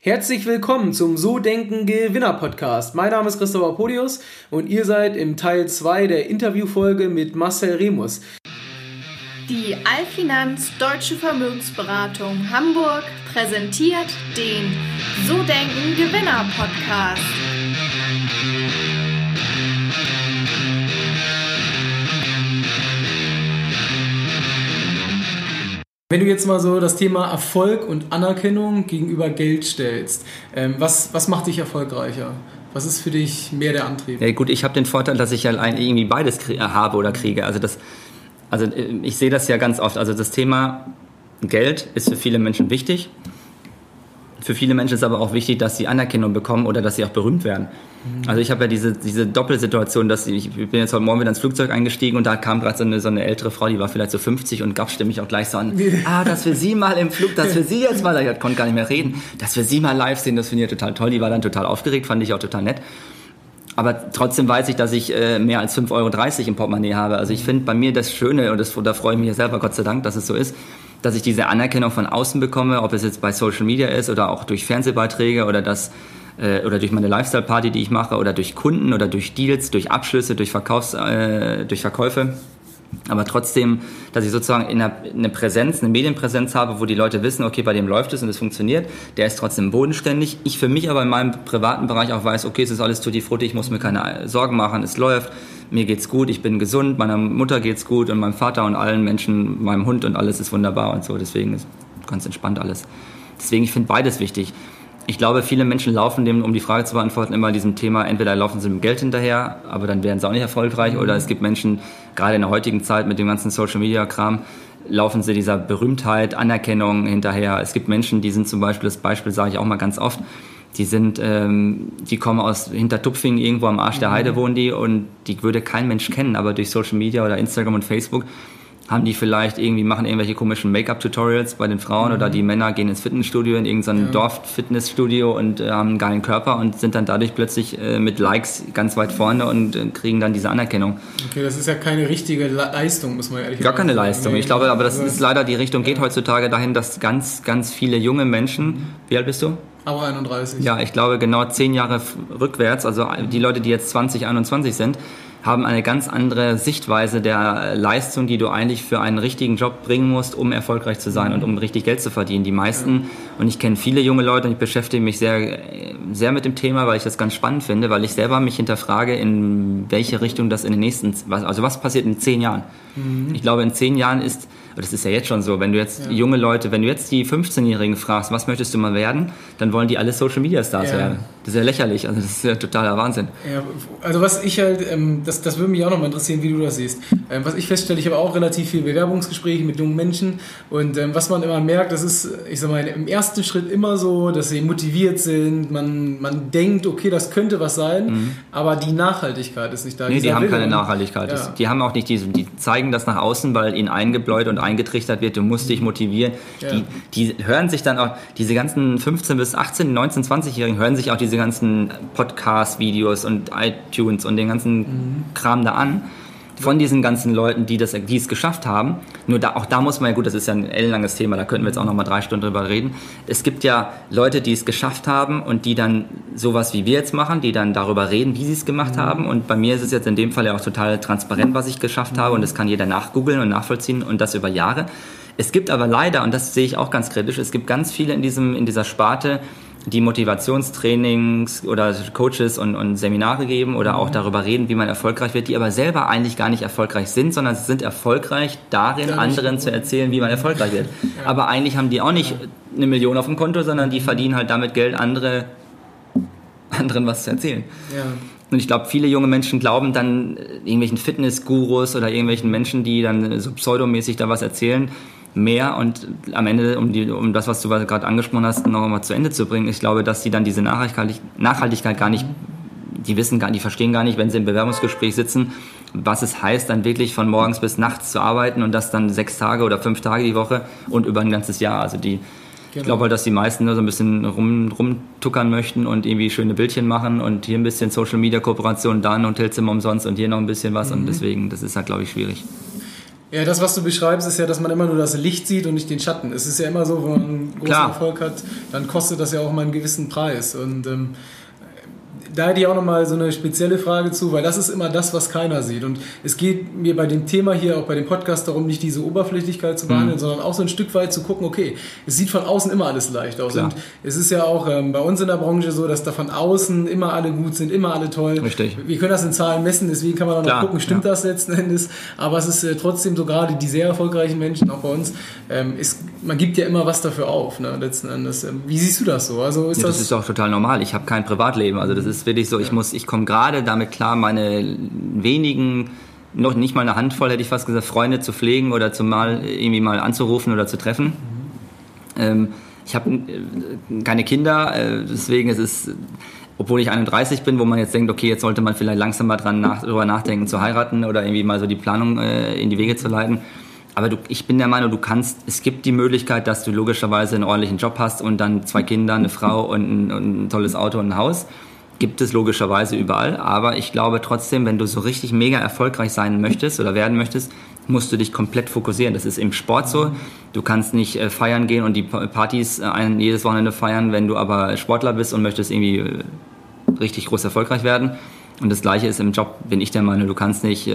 Herzlich willkommen zum So Denken Gewinner Podcast. Mein Name ist Christopher Podius und ihr seid im Teil 2 der Interviewfolge mit Marcel Remus. Die Allfinanz Deutsche Vermögensberatung Hamburg präsentiert den So Denken Gewinner Podcast. Wenn du jetzt mal so das Thema Erfolg und Anerkennung gegenüber Geld stellst, ähm, was, was macht dich erfolgreicher? Was ist für dich mehr der Antrieb? Ja, gut, ich habe den Vorteil, dass ich allein irgendwie beides habe oder kriege. Also, das, also äh, ich sehe das ja ganz oft. Also das Thema Geld ist für viele Menschen wichtig. Für viele Menschen ist aber auch wichtig, dass sie Anerkennung bekommen oder dass sie auch berühmt werden. Mhm. Also ich habe ja diese, diese Doppelsituation, dass ich, ich bin jetzt heute Morgen wieder ins Flugzeug eingestiegen und da kam gerade so eine, so eine ältere Frau, die war vielleicht so 50 und gab stimmig auch gleich so an, ah, dass wir sie mal im Flug, dass wir sie jetzt mal, ich konnte gar nicht mehr reden, dass wir sie mal live sehen, das finde ich total toll. Die war dann total aufgeregt, fand ich auch total nett. Aber trotzdem weiß ich, dass ich äh, mehr als 5,30 Euro im Portemonnaie habe. Also ich finde bei mir das Schöne, und das, da freue ich mich ja selber, Gott sei Dank, dass es so ist, dass ich diese Anerkennung von außen bekomme, ob es jetzt bei Social Media ist oder auch durch Fernsehbeiträge oder das äh, oder durch meine Lifestyle-Party, die ich mache, oder durch Kunden oder durch Deals, durch Abschlüsse, durch, Verkaufs, äh, durch Verkäufe. Aber trotzdem, dass ich sozusagen in eine Präsenz, eine Medienpräsenz habe, wo die Leute wissen, okay, bei dem läuft es und es funktioniert, der ist trotzdem bodenständig. Ich für mich aber in meinem privaten Bereich auch weiß, okay, es ist alles tutti frutti, ich muss mir keine Sorgen machen, es läuft, mir geht's gut, ich bin gesund, meiner Mutter geht's gut und meinem Vater und allen Menschen, meinem Hund und alles ist wunderbar und so. Deswegen ist ganz entspannt alles. Deswegen, ich finde beides wichtig. Ich glaube, viele Menschen laufen dem, um die Frage zu beantworten, immer diesem Thema, entweder laufen sie dem Geld hinterher, aber dann werden sie auch nicht erfolgreich, mhm. oder es gibt Menschen, gerade in der heutigen Zeit mit dem ganzen Social Media Kram, laufen sie dieser Berühmtheit, Anerkennung hinterher. Es gibt Menschen, die sind zum Beispiel, das Beispiel sage ich auch mal ganz oft, die sind, ähm, die kommen aus Hintertupfingen, irgendwo am Arsch der Heide mhm. wohnen die und die würde kein Mensch kennen, aber durch Social Media oder Instagram und Facebook haben die vielleicht irgendwie, machen irgendwelche komischen Make-up-Tutorials bei den Frauen mhm. oder die Männer gehen ins Fitnessstudio, in irgendein ja. Dorf-Fitnessstudio und äh, haben einen geilen Körper und sind dann dadurch plötzlich äh, mit Likes ganz weit vorne und äh, kriegen dann diese Anerkennung. Okay, das ist ja keine richtige Leistung, muss man ehrlich sagen. Gar keine Leistung. Nee, ich glaube, aber das ist leider, die Richtung geht ja. heutzutage dahin, dass ganz, ganz viele junge Menschen, mhm. wie alt bist du? Aber 31. Ja, ich glaube genau zehn Jahre rückwärts, also die Leute, die jetzt 20, 21 sind, haben eine ganz andere Sichtweise der Leistung, die du eigentlich für einen richtigen Job bringen musst, um erfolgreich zu sein und um richtig Geld zu verdienen. Die meisten, und ich kenne viele junge Leute und ich beschäftige mich sehr, sehr mit dem Thema, weil ich das ganz spannend finde, weil ich selber mich hinterfrage, in welche Richtung das in den nächsten, also was passiert in zehn Jahren. Mhm. Ich glaube, in zehn Jahren ist das ist ja jetzt schon so, wenn du jetzt ja. junge Leute, wenn du jetzt die 15-Jährigen fragst, was möchtest du mal werden, dann wollen die alle Social Media Stars ja. werden. Das ist ja lächerlich, also das ist ja totaler Wahnsinn. Ja, also was ich halt, ähm, das, das würde mich auch nochmal interessieren, wie du das siehst. Ähm, was ich feststelle, ich habe auch relativ viele Bewerbungsgespräche mit jungen Menschen und ähm, was man immer merkt, das ist, ich sag mal, im ersten Schritt immer so, dass sie motiviert sind, man, man denkt, okay, das könnte was sein, mhm. aber die Nachhaltigkeit ist nicht da. Nee, die haben keine Nachhaltigkeit. Ja. Die haben auch nicht diese, die zeigen das nach außen, weil ihnen eingebläut und eingetrichtert wird, du musst dich motivieren. Ja. Die, die hören sich dann auch, diese ganzen 15 bis 18, 19, 20-Jährigen hören sich auch diese ganzen Podcast-Videos und iTunes und den ganzen mhm. Kram da an von diesen ganzen Leuten, die, das, die es geschafft haben. Nur da, auch da muss man ja, gut, das ist ja ein ellenlanges Thema, da könnten wir jetzt auch noch mal drei Stunden drüber reden. Es gibt ja Leute, die es geschafft haben und die dann sowas wie wir jetzt machen, die dann darüber reden, wie sie es gemacht mhm. haben. Und bei mir ist es jetzt in dem Fall ja auch total transparent, was ich geschafft habe und das kann jeder nachgoogeln und nachvollziehen und das über Jahre. Es gibt aber leider, und das sehe ich auch ganz kritisch, es gibt ganz viele in, diesem, in dieser Sparte, die Motivationstrainings oder Coaches und, und Seminare geben oder auch mhm. darüber reden, wie man erfolgreich wird, die aber selber eigentlich gar nicht erfolgreich sind, sondern sie sind erfolgreich darin, anderen zu erzählen, wie man erfolgreich wird. Ja. Aber eigentlich haben die auch nicht eine Million auf dem Konto, sondern die verdienen halt damit Geld, andere, anderen was zu erzählen. Ja. Und ich glaube, viele junge Menschen glauben dann irgendwelchen Fitnessgurus oder irgendwelchen Menschen, die dann so pseudomäßig da was erzählen, mehr und am Ende, um, die, um das, was du gerade angesprochen hast, noch einmal zu Ende zu bringen, ich glaube, dass sie dann diese Nachhaltigkeit, Nachhaltigkeit gar nicht, die wissen gar, die verstehen gar nicht, wenn sie im Bewerbungsgespräch sitzen, was es heißt, dann wirklich von morgens bis nachts zu arbeiten und das dann sechs Tage oder fünf Tage die Woche und über ein ganzes Jahr. Also die, Genau. Ich glaube halt, dass die meisten nur so ein bisschen rum, rumtuckern möchten und irgendwie schöne Bildchen machen und hier ein bisschen Social Media Kooperation, da ein Hotelzimmer umsonst und hier noch ein bisschen was mhm. und deswegen, das ist halt, glaube ich, schwierig. Ja, das, was du beschreibst, ist ja, dass man immer nur das Licht sieht und nicht den Schatten. Es ist ja immer so, wenn man einen großen Klar. Erfolg hat, dann kostet das ja auch mal einen gewissen Preis. Und ähm, da hätte ich auch nochmal so eine spezielle Frage zu, weil das ist immer das, was keiner sieht. Und es geht mir bei dem Thema hier, auch bei dem Podcast, darum, nicht diese Oberflächlichkeit zu behandeln, sondern auch so ein Stück weit zu gucken, okay, es sieht von außen immer alles leicht aus. Klar. Und es ist ja auch ähm, bei uns in der Branche so, dass da von außen immer alle gut sind, immer alle toll. Richtig. Wir können das in Zahlen messen, deswegen kann man Klar, auch gucken, stimmt ja. das letzten Endes. Aber es ist äh, trotzdem so gerade die sehr erfolgreichen Menschen, auch bei uns, ähm, ist, man gibt ja immer was dafür auf, ne, letzten Endes. Wie siehst du das so? Also ist Ja, das, das ist auch total normal. Ich habe kein Privatleben. Also das ist wirklich so, ich muss, ich komme gerade damit klar, meine wenigen, noch nicht mal eine Handvoll, hätte ich fast gesagt, Freunde zu pflegen oder zu mal irgendwie mal anzurufen oder zu treffen. Ähm, ich habe äh, keine Kinder, äh, deswegen ist es, obwohl ich 31 bin, wo man jetzt denkt, okay, jetzt sollte man vielleicht langsam mal dran nach, drüber nachdenken zu heiraten oder irgendwie mal so die Planung äh, in die Wege zu leiten. Aber du, ich bin der Meinung, du kannst, es gibt die Möglichkeit, dass du logischerweise einen ordentlichen Job hast und dann zwei Kinder, eine Frau und ein, und ein tolles Auto und ein Haus. Gibt es logischerweise überall. Aber ich glaube trotzdem, wenn du so richtig mega erfolgreich sein möchtest oder werden möchtest, musst du dich komplett fokussieren. Das ist im Sport so. Du kannst nicht äh, feiern gehen und die Pa- Partys äh, ein, jedes Wochenende feiern, wenn du aber Sportler bist und möchtest irgendwie äh, richtig groß erfolgreich werden. Und das Gleiche ist im Job, bin ich der Meinung, du kannst nicht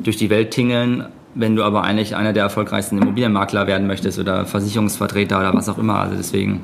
durch die Welt tingeln, wenn du aber eigentlich einer der erfolgreichsten Immobilienmakler werden möchtest oder Versicherungsvertreter oder was auch immer. Also deswegen,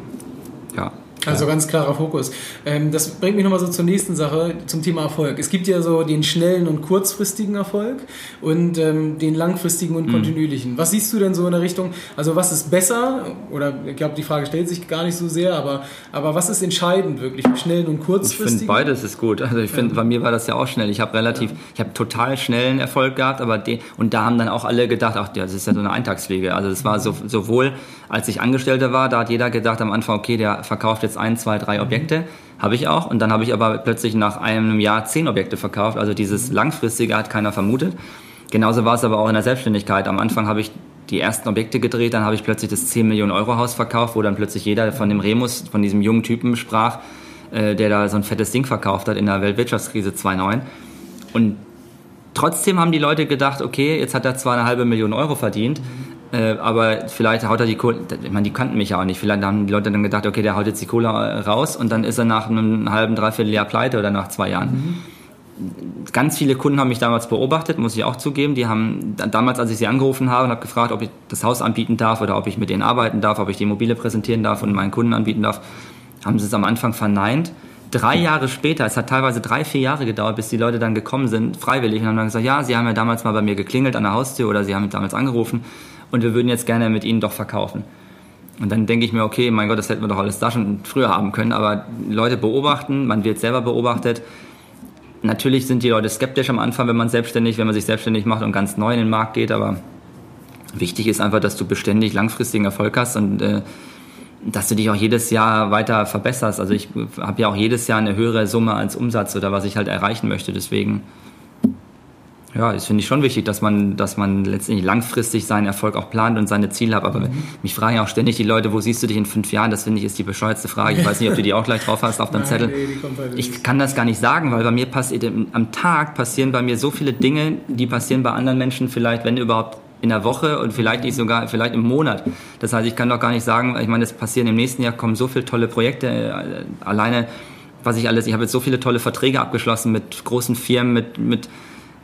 ja. Also ganz klarer Fokus. Ähm, das bringt mich nochmal so zur nächsten Sache, zum Thema Erfolg. Es gibt ja so den schnellen und kurzfristigen Erfolg und ähm, den langfristigen Mhm. und kontinuierlichen. Was siehst du denn so in der Richtung? Also was ist besser? Oder ich glaube, die Frage stellt sich gar nicht so sehr, aber, aber was ist entscheidend wirklich? Schnellen und Ich kurzfristigen? finde beides ist gut. Also ich finde, bei mir war das ja auch schnell. Ich habe relativ, ich habe total schnellen Erfolg gehabt, aber den, und da haben dann auch alle gedacht, ach, ja, das ist ja so eine Eintagspflege. Also das war so, sowohl, als ich Angestellter war, da hat jeder gedacht am Anfang, okay, der verkauft jetzt ein, zwei, drei Objekte. Habe ich auch. Und dann habe ich aber plötzlich nach einem Jahr zehn Objekte verkauft. Also dieses langfristige hat keiner vermutet. Genauso war es aber auch in der Selbstständigkeit. Am Anfang habe ich die ersten Objekte gedreht, dann habe ich plötzlich das 10 Millionen Euro Haus verkauft, wo dann plötzlich jeder von dem Remus, von diesem jungen Typen sprach, äh, der da so ein fettes Ding verkauft hat in der Weltwirtschaftskrise 2009. Und trotzdem haben die Leute gedacht, okay, jetzt hat er zwar eine halbe Million Euro verdient, äh, aber vielleicht haut er die Kohle, ich meine, die kannten mich ja auch nicht, vielleicht haben die Leute dann gedacht, okay, der haut jetzt die Kohle äh, raus und dann ist er nach einem halben, dreiviertel Jahr pleite oder nach zwei Jahren. Ganz viele Kunden haben mich damals beobachtet, muss ich auch zugeben. Die haben damals, als ich sie angerufen habe und habe gefragt, ob ich das Haus anbieten darf oder ob ich mit denen arbeiten darf, ob ich die Immobilie präsentieren darf und meinen Kunden anbieten darf, haben sie es am Anfang verneint. Drei Jahre später, es hat teilweise drei, vier Jahre gedauert, bis die Leute dann gekommen sind, freiwillig, und haben dann gesagt, ja, sie haben ja damals mal bei mir geklingelt an der Haustür oder sie haben mich damals angerufen und wir würden jetzt gerne mit ihnen doch verkaufen. Und dann denke ich mir, okay, mein Gott, das hätten wir doch alles da schon früher haben können, aber Leute beobachten, man wird selber beobachtet. Natürlich sind die Leute skeptisch am Anfang, wenn man selbstständig, wenn man sich selbstständig macht und ganz neu in den Markt geht, aber wichtig ist einfach, dass du beständig langfristigen Erfolg hast und äh, dass du dich auch jedes Jahr weiter verbesserst. Also ich habe ja auch jedes Jahr eine höhere Summe als Umsatz oder was ich halt erreichen möchte. Deswegen, ja, das finde ich schon wichtig, dass man, dass man letztendlich langfristig seinen Erfolg auch plant und seine Ziele hat. Aber Mhm. mich fragen ja auch ständig die Leute, wo siehst du dich in fünf Jahren? Das finde ich ist die bescheuertste Frage. Ich weiß nicht, ob du die auch gleich drauf hast auf deinem Nein, Zettel. nee, halt Ich kann das gar nicht sagen, weil bei mir passiert am Tag passieren bei mir so viele Dinge, die passieren bei anderen Menschen vielleicht, wenn überhaupt in der Woche und vielleicht nicht sogar vielleicht im Monat. Das heißt, ich kann doch gar nicht sagen, ich meine, es passieren im nächsten Jahr kommen so viele tolle Projekte äh, alleine, was ich alles, ich habe jetzt so viele tolle Verträge abgeschlossen mit großen Firmen, mit mit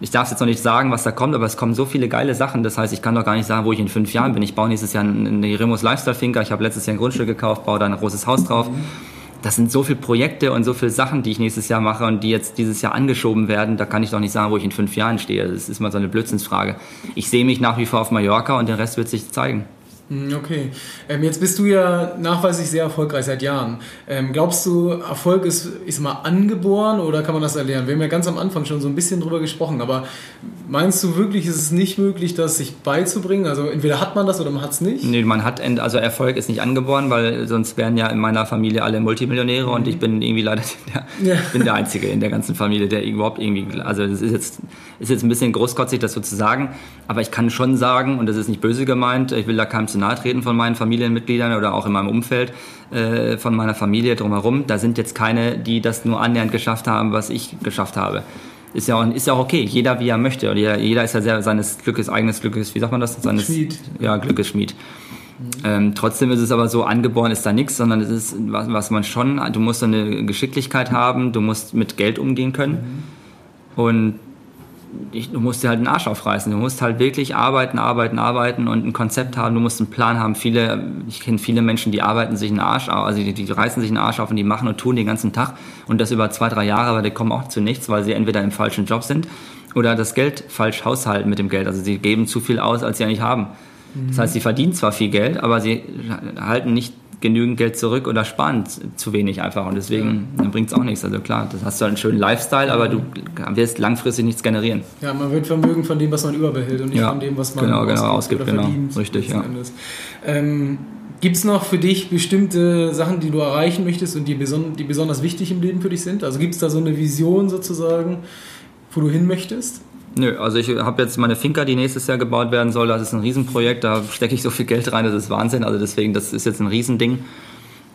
ich darf jetzt noch nicht sagen, was da kommt, aber es kommen so viele geile Sachen. Das heißt, ich kann doch gar nicht sagen, wo ich in fünf Jahren bin. Ich baue nächstes Jahr eine Remus Lifestyle Finca. Ich habe letztes Jahr ein Grundstück gekauft, baue da ein großes Haus drauf. Das sind so viele Projekte und so viele Sachen, die ich nächstes Jahr mache und die jetzt dieses Jahr angeschoben werden. Da kann ich doch nicht sagen, wo ich in fünf Jahren stehe. Das ist mal so eine Blödsinnsfrage. Ich sehe mich nach wie vor auf Mallorca und den Rest wird sich zeigen. Hm, Okay. Ähm, jetzt bist du ja nachweislich sehr erfolgreich seit Jahren. Ähm, glaubst du, Erfolg ist, ist mal angeboren oder kann man das erlernen? Wir haben ja ganz am Anfang schon so ein bisschen drüber gesprochen, aber meinst du wirklich, ist es nicht möglich, das sich beizubringen? Also entweder hat man das oder man hat es nicht? Nee, man hat, also Erfolg ist nicht angeboren, weil sonst wären ja in meiner Familie alle Multimillionäre und ich bin irgendwie leider der, Ja. bin der Einzige in der ganzen Familie, der überhaupt irgendwie, also das ist jetzt, ist jetzt ein bisschen großkotzig, das so zu sagen, aber ich kann schon sagen, und das ist nicht böse gemeint, ich will da keinem zu nahe treten von meinen Familienmitgliedern oder auch in meinem Umfeld äh, von meiner Familie drumherum, da sind jetzt keine, die das nur annähernd geschafft haben, was ich geschafft habe. ist ja auch, ist ja auch okay. Jeder wie er möchte. Oder jeder, jeder ist ja sehr seines Glückes, eigenes Glückes, wie sagt man das? Seines, Schmied. Ja, Glückes Schmied. Ähm, trotzdem ist es aber so, angeboren ist da nichts, sondern es ist, was, was man schon, du musst eine Geschicklichkeit haben, du musst mit Geld umgehen können. Und ich, du musst dir halt den Arsch aufreißen. Du musst halt wirklich arbeiten, arbeiten, arbeiten und ein Konzept haben. Du musst einen Plan haben. Viele, ich kenne viele Menschen, die arbeiten sich einen Arsch auf, also die, die reißen sich einen Arsch auf und die machen und tun den ganzen Tag und das über zwei, drei Jahre, aber die kommen auch zu nichts, weil sie entweder im falschen Job sind oder das Geld falsch haushalten mit dem Geld. Also sie geben zu viel aus, als sie eigentlich haben. Das heißt, sie verdienen zwar viel Geld, aber sie halten nicht genügend Geld zurück oder sparen zu wenig einfach und deswegen ja. bringt es auch nichts. Also klar, das hast du einen schönen Lifestyle, aber du wirst langfristig nichts generieren. Ja, man wird vermögen von dem, was man überbehält und nicht Ja, von dem, was man genau, genau, ausgibt genau. verdient. Richtig, ja. Ähm, Gibt es noch für dich bestimmte Sachen, die du erreichen möchtest und die, beson die besonders wichtig im Leben für dich sind? Also gibt es da so eine Vision sozusagen, wo du hin möchtest? Nö, also ich habe jetzt meine Finca, die nächstes Jahr gebaut werden soll. Das ist ein Riesenprojekt, da stecke ich so viel Geld rein, das ist Wahnsinn. Also deswegen, das ist jetzt ein Riesending.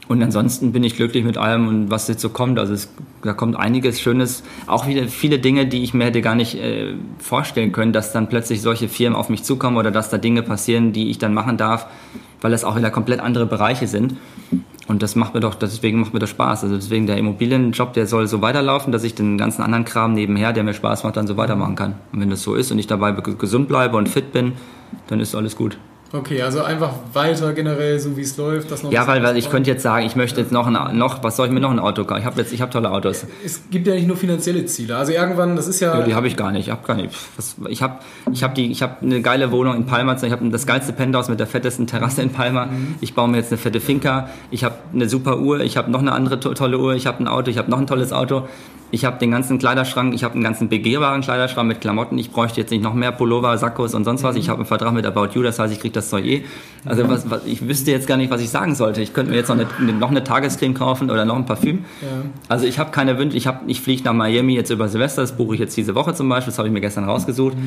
Und ansonsten bin ich glücklich mit allem und was jetzt so kommt. Also es, da kommt einiges Schönes, auch wieder viele Dinge, die ich mir hätte gar nicht äh, vorstellen können, dass dann plötzlich solche Firmen auf mich zukommen oder dass da Dinge passieren, die ich dann machen darf, weil das auch wieder komplett andere Bereiche sind. Und das macht mir doch, deswegen macht mir das Spaß. Also deswegen der Immobilienjob, der soll so weiterlaufen, dass ich den ganzen anderen Kram nebenher, der mir Spaß macht, dann so weitermachen kann. Und wenn das so ist und ich dabei ge- gesund bleibe und fit bin, dann ist alles gut. Okay, also einfach weiter generell, so wie es läuft. Das noch Ja, weil, weil ich könnte jetzt sagen, ich möchte jetzt noch, ein, noch was soll ich mir noch ein Auto kaufen? Ich habe jetzt, ich habe tolle Autos. Es gibt ja nicht nur finanzielle Ziele. Also irgendwann, das ist ja. Ja, die habe ich gar nicht. Ich habe gar nicht. Was, ich habe, ich habe die, ich habe eine geile Wohnung in Palma. Ich habe das geilste Penthouse mit der fettesten Terrasse in Palma. Ich baue mir jetzt eine fette Finca. Ich habe eine super Uhr. Ich habe noch eine andere to tolle Uhr. Ich habe ein Auto. Ich habe noch ein tolles Auto. Ich habe den ganzen Kleiderschrank. Ich habe einen ganzen begehbaren Kleiderschrank mit Klamotten. Ich bräuchte jetzt nicht noch mehr Pullover, Sakkos und sonst was. Ich habe einen Vertrag mit About You. Das heißt, ich kriege das Zeug eh. Also was, was, ich wüsste jetzt gar nicht, was ich sagen sollte. Ich könnte mir jetzt noch eine, noch eine Tagescreme kaufen oder noch ein Parfüm. Ja. Also ich habe keine Wünsche. Ich, hab- ich fliege nach Miami jetzt über Silvester. Das buche ich jetzt diese Woche zum Beispiel. Das habe ich mir gestern rausgesucht.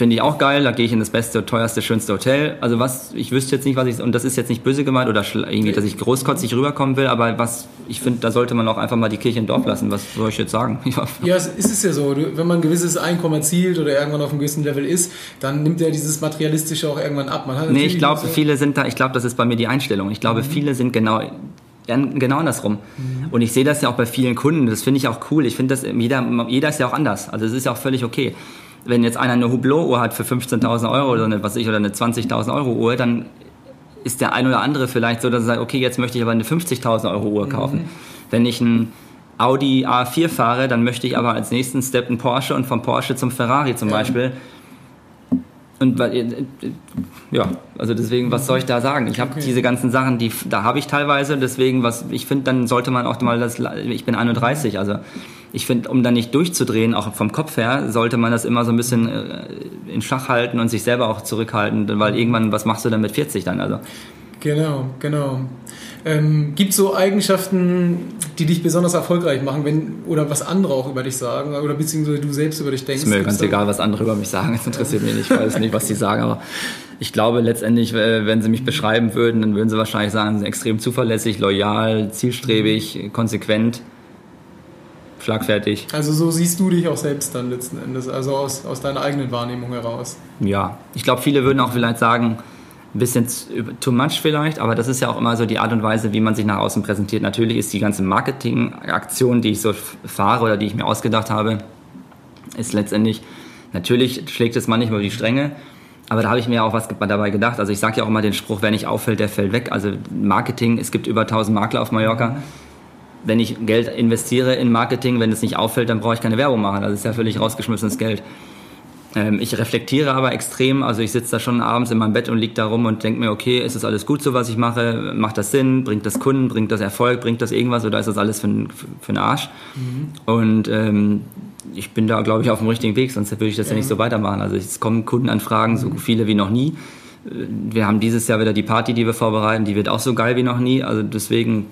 Finde ich auch geil. Da gehe ich in das beste, teuerste, schönste Hotel. Also was, ich wüsste jetzt nicht, was ich, und das ist jetzt nicht böse gemeint oder irgendwie, dass ich großkotzig rüberkommen will, aber was, ich finde, da sollte man auch einfach mal die Kirche im Dorf lassen. Was soll ich jetzt sagen? Ja. Ja, es ist ja so. Wenn man ein gewisses Einkommen erzielt oder irgendwann auf einem gewissen Level ist, dann nimmt ja dieses Materialistische auch irgendwann ab. Man Nee, ich glaube, viele sind da, ich glaube, das ist bei mir die Einstellung. Ich glaube, viele sind genau, genau andersrum. Und ich sehe das ja auch bei vielen Kunden, das finde ich auch cool. Ich finde jeder, jeder ist ja auch anders. Also es ist ja auch völlig okay. Wenn jetzt einer eine Hublot-Uhr hat für 15.000 Euro oder eine, was ich, oder eine 20.000 Euro Uhr, dann ist der ein oder andere vielleicht so, dass er sagt, okay, jetzt möchte ich aber eine 50.000 Euro Uhr kaufen. Wenn ich ein Audi A4 fahre, dann möchte ich aber als nächsten Step einen Porsche und vom Porsche zum Ferrari zum. Beispiel. Und weil, äh, äh, ja, also deswegen, was soll ich da sagen? Ich habe Okay. diese ganzen Sachen, die da habe ich teilweise, deswegen, was ich finde, dann sollte man auch mal das, ich bin 31, also ich finde, um da nicht durchzudrehen, auch vom Kopf her, sollte man das immer so ein bisschen äh, in Schach halten und sich selber auch zurückhalten, weil irgendwann, was machst du dann mit 40 dann? Also Genau, genau. Ähm, Gibt es so Eigenschaften, die dich besonders erfolgreich machen, wenn oder was andere auch über dich sagen oder beziehungsweise du selbst über dich denkst? ist mir ganz egal, was andere über mich sagen, es interessiert mich nicht, ich weiß nicht, was sie sagen, aber ich glaube letztendlich, äh, wenn sie mich beschreiben würden, dann würden sie wahrscheinlich sagen, sie sind extrem zuverlässig, loyal, zielstrebig, konsequent, schlagfertig. Also so siehst du dich auch selbst dann letzten Endes, also aus, aus deiner eigenen Wahrnehmung heraus. Ja, ich glaube, viele würden auch vielleicht sagen, ein bisschen zu- too much vielleicht, aber das ist ja auch immer so die Art und Weise, wie man sich nach außen präsentiert. Natürlich ist die ganze Marketingaktion, die ich so fahre oder die ich mir ausgedacht habe, ist letztendlich, natürlich schlägt es manchmal über die Stränge, aber da habe ich mir auch was dabei gedacht. Also ich sage ja auch immer den Spruch, wer nicht auffällt, der fällt weg. Also Marketing, es gibt über 1000 Makler auf Mallorca. Wenn ich Geld investiere in Marketing, wenn es nicht auffällt, dann brauche ich keine Werbung machen. Das ist ja völlig rausgeschmissenes Geld. Ähm, ich reflektiere aber extrem, also ich sitze da schon abends in meinem Bett und liege da rum und denke mir, okay, ist das alles gut so, was ich mache? Macht das Sinn? Bringt das Kunden? Bringt das Erfolg? Bringt das irgendwas? Oder ist das alles für, n- für, für den Arsch? Und ähm, ich bin da, glaube ich, auf dem richtigen Weg, sonst würde ich das ja, nicht so weitermachen. Also es kommen Kundenanfragen, so viele wie noch nie. Wir haben dieses Jahr wieder die Party, die wir vorbereiten, die wird auch so geil wie noch nie. Also deswegen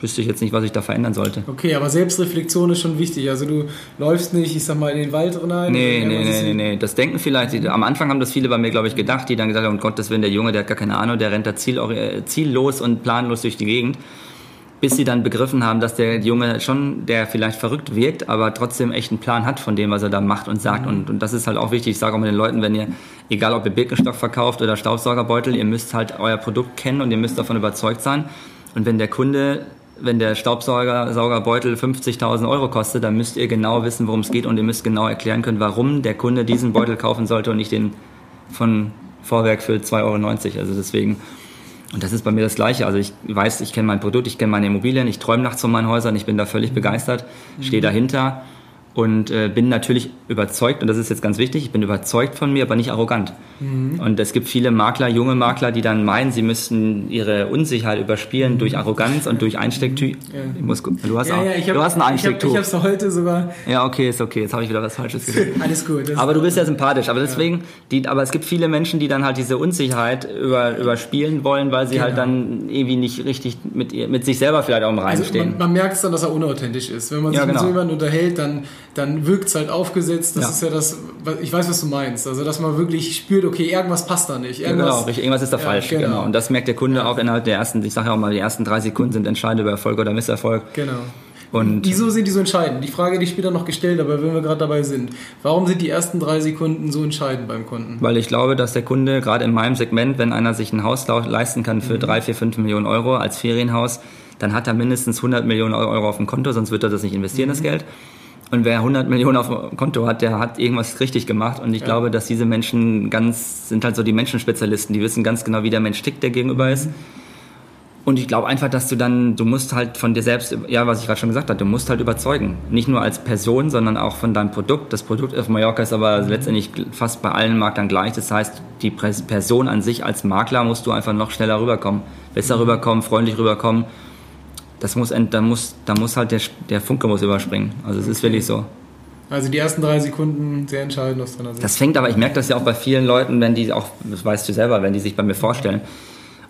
wüsste ich jetzt nicht, was ich da verändern sollte. Okay, aber Selbstreflexion ist schon wichtig. Also du läufst nicht, ich sag mal, in den Wald rein. Nee, nee, nee, nee, nee. Das denken vielleicht, am Anfang haben das viele bei mir, glaube ich, gedacht, die dann gesagt haben, um Gottes Willen, der Junge, der hat gar keine Ahnung, der rennt da ziel, ziellos und planlos durch die Gegend. bis sie dann begriffen haben, dass der Junge schon, der vielleicht verrückt wirkt, aber trotzdem echt einen Plan hat von dem, was er da macht und sagt. Mhm. Und, und das ist halt auch wichtig. Ich sage auch mit den Leuten, wenn ihr, egal ob ihr Birkenstock verkauft oder Staubsaugerbeutel, ihr müsst halt euer Produkt kennen und ihr müsst davon überzeugt sein. Und wenn der Kunde, wenn der Staubsaugerbeutel 50.000 Euro kostet, dann müsst ihr genau wissen, worum es geht und ihr müsst genau erklären können, warum der Kunde diesen Beutel kaufen sollte und nicht den von Vorwerk für 2,90 Euro. Also deswegen, und das ist bei mir das Gleiche. Also ich weiß, ich kenne mein Produkt, ich kenne meine Immobilien, ich träume nachts von meinen Häusern, ich bin da völlig begeistert, stehe dahinter und äh, bin natürlich überzeugt, und das ist jetzt ganz wichtig, ich bin überzeugt von mir, aber nicht arrogant. Mhm. Und es gibt viele Makler, junge Makler, die dann meinen, sie müssten ihre Unsicherheit überspielen mhm. durch Arroganz und durch Einstecktücher. Ja. Du hast, ja, ja, hab, du hast ein Einstecktuch. Ich habe es heute sogar. Ja, okay, ist okay. Jetzt habe ich wieder was Falsches gesagt. Alles gut. Aber du bist ja sympathisch. Aber deswegen, die, aber es gibt viele Menschen, die dann halt diese Unsicherheit über, überspielen wollen, weil sie halt genau. halt dann irgendwie nicht richtig mit, mit sich selber vielleicht auch im Reinen also stehen. Man, man merkt es dann, dass er unauthentisch ist. Wenn man sich genau. mit so jemandem unterhält, dann dann wirkt es halt aufgesetzt. Das ja. ist ja das, ich weiß, was du meinst. Also, dass man wirklich spürt, okay, irgendwas passt da nicht. Irgendwas, genau, richtig, irgendwas ist da ja, falsch. Genau. genau. Und das merkt der Kunde auch innerhalb der ersten, ich sage ja auch mal, die ersten drei Sekunden sind entscheidend über Erfolg oder Misserfolg. Genau. Und Wieso sind die so entscheidend? Die Frage, die ich später noch gestellt habe, wenn wir gerade dabei sind. Warum sind die ersten drei Sekunden so entscheidend beim Kunden? Weil ich glaube, dass der Kunde, gerade in meinem Segment, wenn einer sich ein Haus leisten kann für mhm. drei, vier, fünf Millionen Euro als Ferienhaus, dann hat er mindestens 100 Millionen Euro auf dem Konto, sonst wird er das nicht investieren, mhm. das Geld. Und wer 100 Millionen auf dem Konto hat, der hat irgendwas richtig gemacht. Und ich ja. glaube, dass diese Menschen ganz, sind halt so die Menschenspezialisten, die wissen ganz genau, wie der Mensch tickt, der gegenüber ist. Und ich glaube einfach, dass du dann, du musst halt von dir selbst, ja, was ich gerade schon gesagt habe, du musst halt überzeugen. Nicht nur als Person, sondern auch von deinem Produkt. Das Produkt auf Mallorca ist aber mhm. letztendlich fast bei allen Maklern gleich. Das heißt, die Person an sich als Makler musst du einfach noch schneller rüberkommen. Besser mhm. rüberkommen, freundlich rüberkommen das muss, da muss, da muss halt der, der Funke muss überspringen. Also es ist wirklich so. Also die ersten drei Sekunden sehr entscheidend aus deiner Sicht. Das fängt aber, ich merke das ja auch bei vielen Leuten, wenn die auch, das weißt du selber, wenn die sich bei mir vorstellen,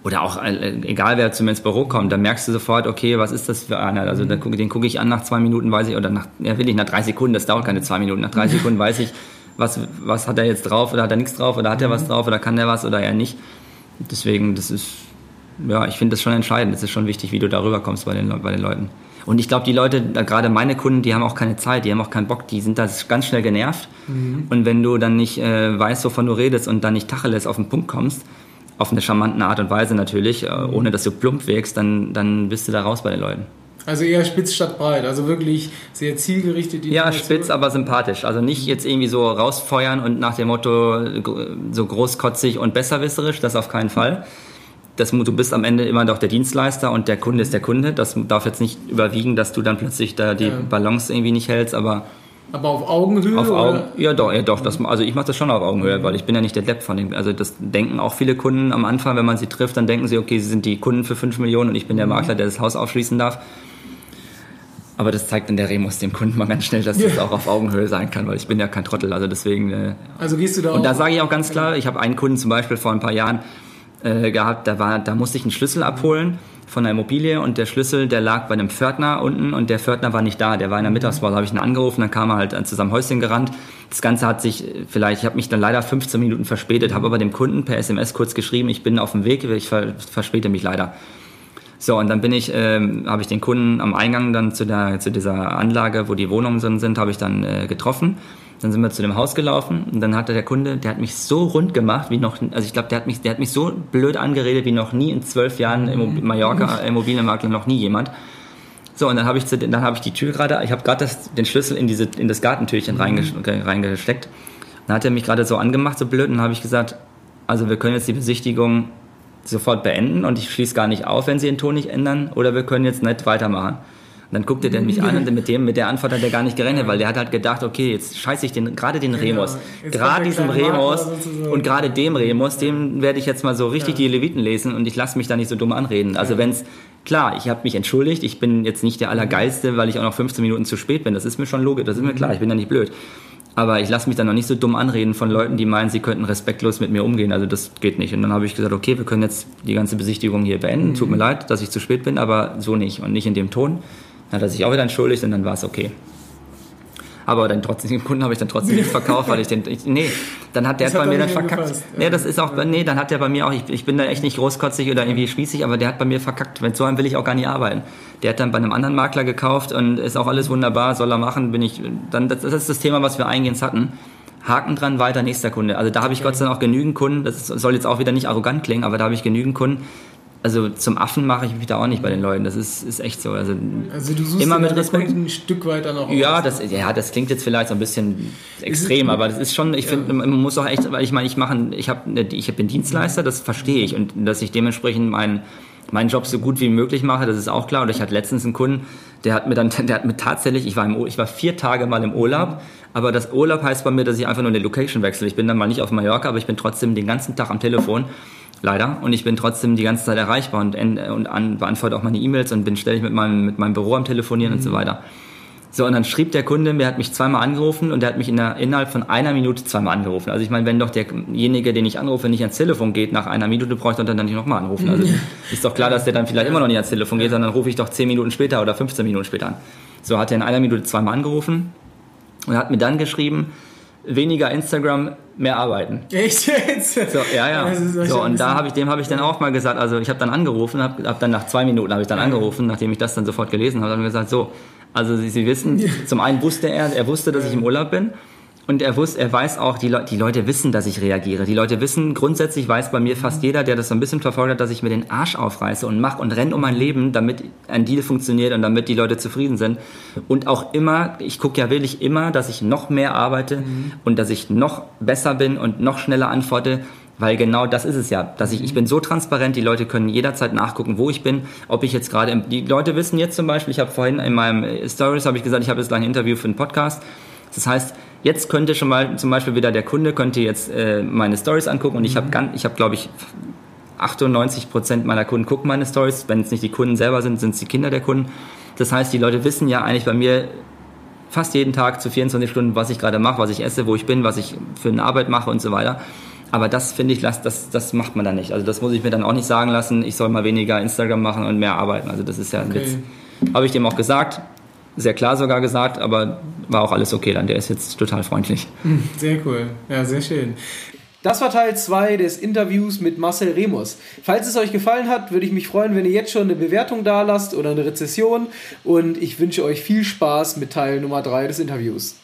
oder auch äh, egal wer zu mir ins Büro kommt, dann merkst du sofort, okay, was ist das für einer? Also mhm. den, den gucke ich an nach zwei Minuten, weiß ich, oder nach, ja will ich, nach drei Sekunden, das dauert keine zwei Minuten, nach drei Sekunden weiß ich, was, was hat er jetzt drauf oder hat er nichts drauf oder hat er was mhm. drauf oder kann der was oder er nicht. Deswegen, das ist ja, ich finde das schon entscheidend. Es ist schon wichtig, wie du darüber kommst bei den, bei den Leuten. Und ich glaube, die Leute, gerade meine Kunden, die haben auch keine Zeit, die haben auch keinen Bock, die sind da ganz schnell genervt. Mhm. Und wenn du dann nicht äh, weißt, wovon du redest und dann nicht Tacheles auf den Punkt kommst, auf eine charmante Art und Weise natürlich, äh, mhm. ohne dass du plump wirkst, dann, dann bist du da raus bei den Leuten. Also eher spitz statt breit, also wirklich sehr zielgerichtet. Die ja, spitz, aber sympathisch. Also nicht jetzt irgendwie so rausfeuern und nach dem Motto so großkotzig und besserwisserisch, das auf keinen Fall das, du bist am Ende immer doch der Dienstleister und der Kunde ist der Kunde. Das darf jetzt nicht überwiegen, dass du dann plötzlich da die ja. Balance irgendwie nicht hältst, aber. Aber auf Augenhöhe? Auf Augen, ja, doch, ja, doch. Das, also ich mache das schon auf Augenhöhe, weil ich bin ja nicht der Depp von dem. Also das denken auch viele Kunden am Anfang, wenn man sie trifft, dann denken sie, okay, sie sind die Kunden für 5 Millionen und ich bin der mhm. Makler, der das Haus aufschließen darf. Aber das zeigt in der Remus dem Kunden mal ganz schnell, dass das auch auf Augenhöhe sein kann, weil ich bin ja kein Trottel. Also deswegen. Äh, also gehst du da Und da sage ich auch ganz klar, ich habe einen Kunden zum Beispiel vor ein paar Jahren, äh, gehabt, da, war, da musste ich einen Schlüssel abholen von der Immobilie und der Schlüssel, der lag bei einem Pförtner unten und der Pförtner war nicht da, der war in der Mittagspause, habe ich ihn angerufen, dann kam er halt zusammen Häuschen gerannt. Das Ganze hat sich vielleicht, ich habe mich dann leider 15 Minuten verspätet, habe aber dem Kunden per SMS kurz geschrieben, ich bin auf dem Weg, ich ver verspäte mich leider. So, und dann bin ich, ähm, habe ich den Kunden am Eingang dann zu, der, zu dieser Anlage, wo die Wohnungen sind, habe ich dann äh, getroffen dann sind wir zu dem Haus gelaufen und dann hatte der Kunde, der hat mich so rund gemacht wie noch, also ich glaube, der hat mich, der hat mich so blöd angeredet wie noch nie in zwölf Jahren im Mallorca Immobilienmakler noch nie jemand. So und dann habe ich, dann habe ich die Tür gerade, ich habe gerade den Schlüssel in diese in das Gartentürchen mhm. reingesteckt. Dann hat er mich gerade so angemacht, so blöd, und dann habe ich gesagt, also wir können jetzt die Besichtigung sofort beenden und ich schließe gar nicht auf, wenn Sie den Ton nicht ändern, oder wir können jetzt nicht weitermachen. Und dann guckte der mich an und mit dem, mit der Antwort hat er gar nicht gerechnet, weil der hat halt gedacht, okay, jetzt scheiße ich den, gerade den Remus, gerade diesem Remus und gerade dem Remus, dem werde ich jetzt mal so richtig ja. die Leviten lesen und ich lasse mich da nicht so dumm anreden. Also ja. wenn's, klar, ich habe mich entschuldigt, ich bin jetzt nicht der Allergeilste, weil ich auch noch 15 Minuten zu spät bin, das ist mir schon logisch, das ist mir klar, ich bin ja nicht blöd. Aber ich lasse mich dann noch nicht so dumm anreden von Leuten, die meinen, sie könnten respektlos mit mir umgehen. Also das geht nicht. Und dann habe ich gesagt, okay, wir können jetzt die ganze Besichtigung hier beenden. Tut mir mhm. leid, dass ich zu spät bin, aber so nicht und nicht in dem Ton. Dann hat er sich auch wieder entschuldigt und dann war es okay. Aber dann trotzdem, dem Kunden habe ich dann trotzdem nicht verkauft, weil ich den, ich, nee, dann hat der Das hat bei mir dann verkackt. gepasst. Nee, das ist auch, nee, dann hat der bei mir auch, ich, ich bin da echt nicht großkotzig oder irgendwie spießig, aber der hat bei mir verkackt. Mit so einem will ich auch gar nicht arbeiten. Der hat dann bei einem anderen Makler gekauft und ist auch alles wunderbar, soll er machen, bin ich, dann, das, das ist das Thema, was wir eingehend hatten. Haken dran, weiter, nächster Kunde. Also da habe ich Gott sei Dank auch genügend Kunden, das soll jetzt auch wieder nicht arrogant klingen, aber da habe ich genügend Kunden. Also zum Affen mache ich mich da auch nicht bei den Leuten. Das ist, ist echt so. Also, Also du suchst Immer mit Respekt. Ein Stück weiter noch ja, das, ja, das klingt jetzt vielleicht so ein bisschen extrem, aber das ist schon, ich finde, man muss auch echt, weil ich meine, ich mache, ich habe, ich bin Dienstleister, das verstehe ich und dass ich dementsprechend meinen meinen Job so gut wie möglich mache, das ist auch klar. Und ich hatte letztens einen Kunden, der hat mir dann, der hat mir tatsächlich, ich war im, ich war vier Tage mal im Urlaub, aber das Urlaub heißt bei mir, dass ich einfach nur eine Location wechsle. Ich bin dann mal nicht auf Mallorca, aber ich bin trotzdem den ganzen Tag am Telefon. Leider. Und ich bin trotzdem die ganze Zeit erreichbar und, en- und an, beantworte auch meine E-Mails und bin ständig mit meinem, mit meinem Büro am Telefonieren und so weiter. So, und dann schrieb der Kunde, der hat mich zweimal angerufen und der hat mich in der, innerhalb von einer Minute zweimal angerufen. Also ich meine, wenn doch derjenige, den ich anrufe, nicht ans Telefon geht, nach einer Minute ich doch dann nicht nochmal anrufen. Also ist doch klar, dass der dann vielleicht immer noch nicht ans Telefon geht, sondern rufe ich doch 10 Minuten später oder 15 Minuten später an. So hat er in einer Minute zweimal angerufen und hat mir dann geschrieben, weniger Instagram, mehr arbeiten. Echt jetzt? So, ja, ja. So, und da habe ich, dem habe ich dann auch mal gesagt, also ich habe dann angerufen, habe hab dann nach zwei Minuten habe ich dann angerufen, nachdem ich das dann sofort gelesen habe, dann gesagt, so, also Sie, Sie wissen, zum einen wusste er, er wusste, dass ich im Urlaub bin. Und er wusste, er weiß auch, die, Leu die Leute wissen, dass ich reagiere. Die Leute wissen, grundsätzlich weiß bei mir fast jeder, der das so ein bisschen verfolgt hat, dass ich mir den Arsch aufreiße und mache und renne um mein Leben, damit ein Deal funktioniert und damit die Leute zufrieden sind. Und auch immer, ich gucke ja wirklich immer, dass ich noch mehr arbeite und dass ich noch besser bin und noch schneller antworte, weil genau das ist es ja, dass ich, ich bin so transparent, die Leute können jederzeit nachgucken, wo ich bin, ob ich jetzt gerade, im- die Leute wissen jetzt zum Beispiel, ich habe vorhin in meinem äh, Stories, habe ich gesagt, ich habe jetzt gleich ein Interview für einen Podcast. Das heißt, jetzt könnte schon mal zum Beispiel wieder der Kunde könnte jetzt äh, meine Stories angucken und ich habe ganz, ich habe glaube ich 98 Prozent meiner Kunden gucken meine Stories. Wenn es nicht die Kunden selber sind, sind es die Kinder der Kunden. Das heißt, die Leute wissen ja eigentlich bei mir fast jeden Tag zu 24 Stunden, was ich gerade mache, was ich esse, wo ich bin, was ich für eine Arbeit mache und so weiter. Aber das finde ich, das, das, das macht man dann nicht. Also das muss ich mir dann auch nicht sagen lassen, ich soll mal weniger Instagram machen und mehr arbeiten. Also das ist ja ein Okay. Witz. Habe ich dem auch gesagt, sehr klar sogar gesagt, aber war auch alles okay dann. Der ist jetzt total freundlich. Sehr cool. Ja, sehr schön. Das war Teil 2 des Interviews mit Marcel Remus. Falls es euch gefallen hat, würde ich mich freuen, wenn ihr jetzt schon eine Bewertung da lasst oder eine Rezession. Und ich wünsche euch viel Spaß mit Teil Nummer 3 des Interviews.